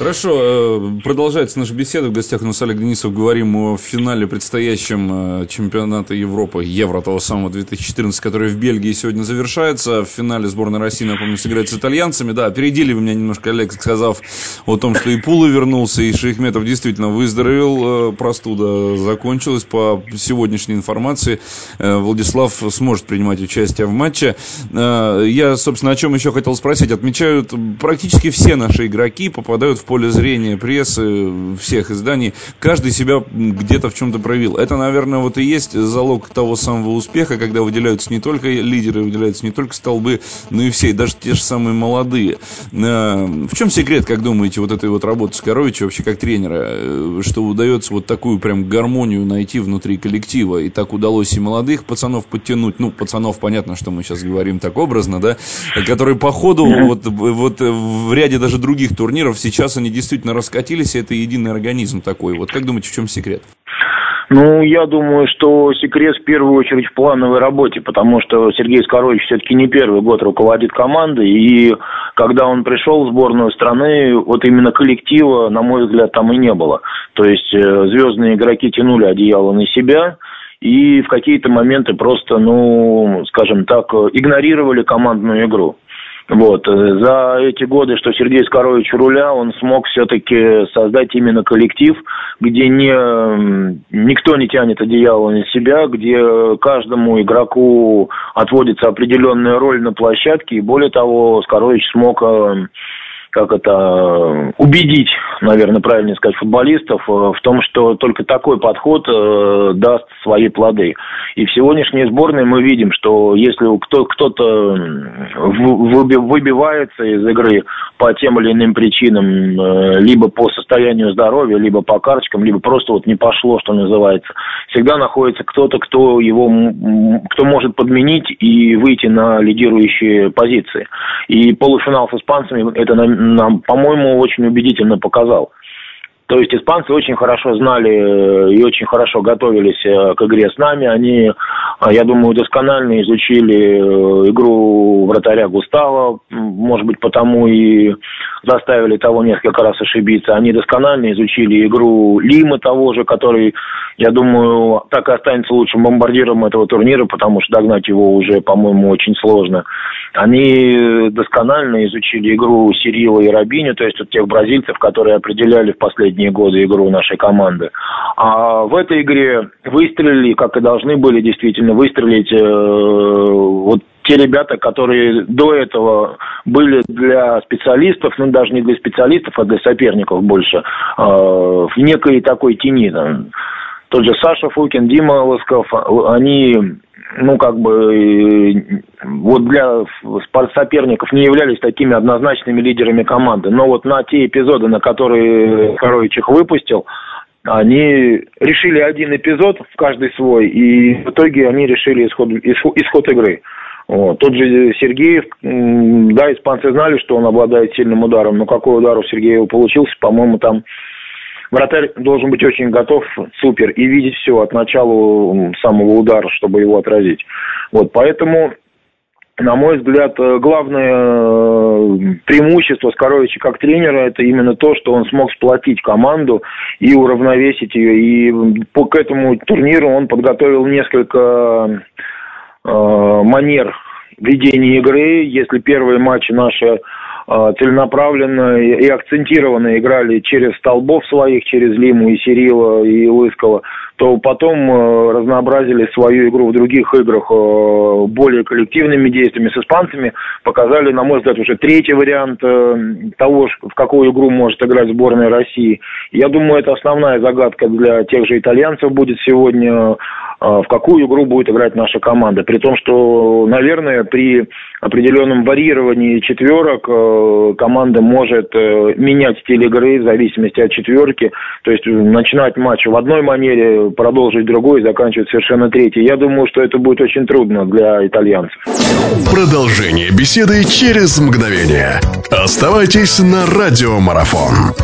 Хорошо, э, продолжается наша беседа. В гостях у нас Олег Денисов. Говорим о финале предстоящем э, чемпионата Европы, Евро того самого 2014, который в Бельгии сегодня завершается. В финале сборная России, напомню, сыграет с итальянцами. Да, опередили вы меня немножко, Олег, сказав о том, что и Пулы вернулся, и Шейхметов действительно выздоровел. Э, простуда закончилась. По сегодняшней информации Владислав сможет принимать участие в матче. Я, собственно, о чем еще хотел спросить. Отмечают практически все наши игроки попадают в поле зрения прессы, всех изданий, каждый себя где-то в чем-то проявил. Это, наверное, вот и есть залог того самого успеха, когда выделяются не только лидеры, выделяются не только столбы, но и все, и даже те же самые молодые. Э, в чем секрет, как думаете, вот этой вот работы Скоровича вообще как тренера, э, что удается вот такую прям гармонию найти внутри коллектива, и так удалось и молодых пацанов подтянуть, ну, пацанов, понятно, что мы сейчас говорим так образно, да, которые по ходу вот, вот в ряде даже других турниров сейчас они действительно раскатились, и это единый организм такой. Вот как думаете, в чем секрет? Ну, я думаю, что секрет в первую очередь в плановой работе, потому что Сергей Скорович все-таки не первый год руководит командой, и когда он пришел в сборную страны, вот именно коллектива, на мой взгляд, там и не было. То есть э, звездные игроки тянули одеяло на себя, и в какие-то моменты просто, ну, скажем так, игнорировали командную игру. Вот. Э, за эти годы, что Сергей Скорович руля, он смог все-таки создать именно коллектив, где не, никто не тянет одеяло на себя, где каждому игроку отводится определенная роль на площадке. И более того, Скорович смог э, как это, убедить, наверное, правильно сказать, футболистов э, в том, что только такой подход э, даст свои плоды. И в сегодняшней сборной мы видим, что если кто, кто-то выбивается из игры по тем или иным причинам, э, либо по состоянию здоровья, либо по карточкам, либо просто вот не пошло, что называется, всегда находится кто-то, кто его, кто может подменить и выйти на лидирующие позиции. И полуфинал с испанцами это нам, по-моему, очень убедительно показал. То есть испанцы очень хорошо знали э, и очень хорошо готовились э, к игре с нами. Они, э, я думаю, досконально изучили игру вратаря Густава, может быть, потому и заставили того несколько раз ошибиться. Они досконально изучили игру Лимы того же, который, я думаю, так и останется лучшим бомбардиром этого турнира, потому что догнать его уже, по-моему, очень сложно. Они досконально изучили игру Сирила и Рабини, то есть вот тех бразильцев, которые определяли в последние годы игру нашей команды. А в этой игре выстрелили, как и должны были действительно выстрелить э, вот те ребята, которые до этого были для специалистов, ну даже не для специалистов, а для соперников больше, э, в некой такой тени. Там. Тот же Саша Фукин, Дима Лосков, они ну, как бы, вот для соперников не являлись такими однозначными лидерами команды. Но вот на те эпизоды, на которые Корович их выпустил, они решили один эпизод в каждый свой, и в итоге они решили исход, исход, исход игры. Вот. Тот же Сергеев, да, испанцы знали, что он обладает сильным ударом, но какой удар у Сергеева получился, по-моему, там вратарь должен быть очень готов, супер, и видеть все от начала самого удара, чтобы его отразить. Вот, поэтому на мой взгляд, главное э, преимущество Скоровича как тренера это именно то, что он смог сплотить команду и уравновесить ее. И по к этому турниру он подготовил несколько э, манер ведения игры. Если первые матчи наши целенаправленно и акцентированно играли через столбов своих, через Лиму и Сирила и Лыскова, то потом э, разнообразили свою игру в других играх э, более коллективными действиями с испанцами, показали, на мой взгляд, уже третий вариант э, того, в какую игру может играть сборная России. Я думаю, это основная загадка для тех же итальянцев будет сегодня, в какую игру будет играть наша команда. При том, что, наверное, при определенном варьировании четверок команда может менять стиль игры в зависимости от четверки, то есть начинать матч в одной манере, продолжить другой заканчивать совершенно третий. Я думаю, что это будет очень трудно для итальянцев. Продолжение беседы через мгновение. Оставайтесь на радиомарафон.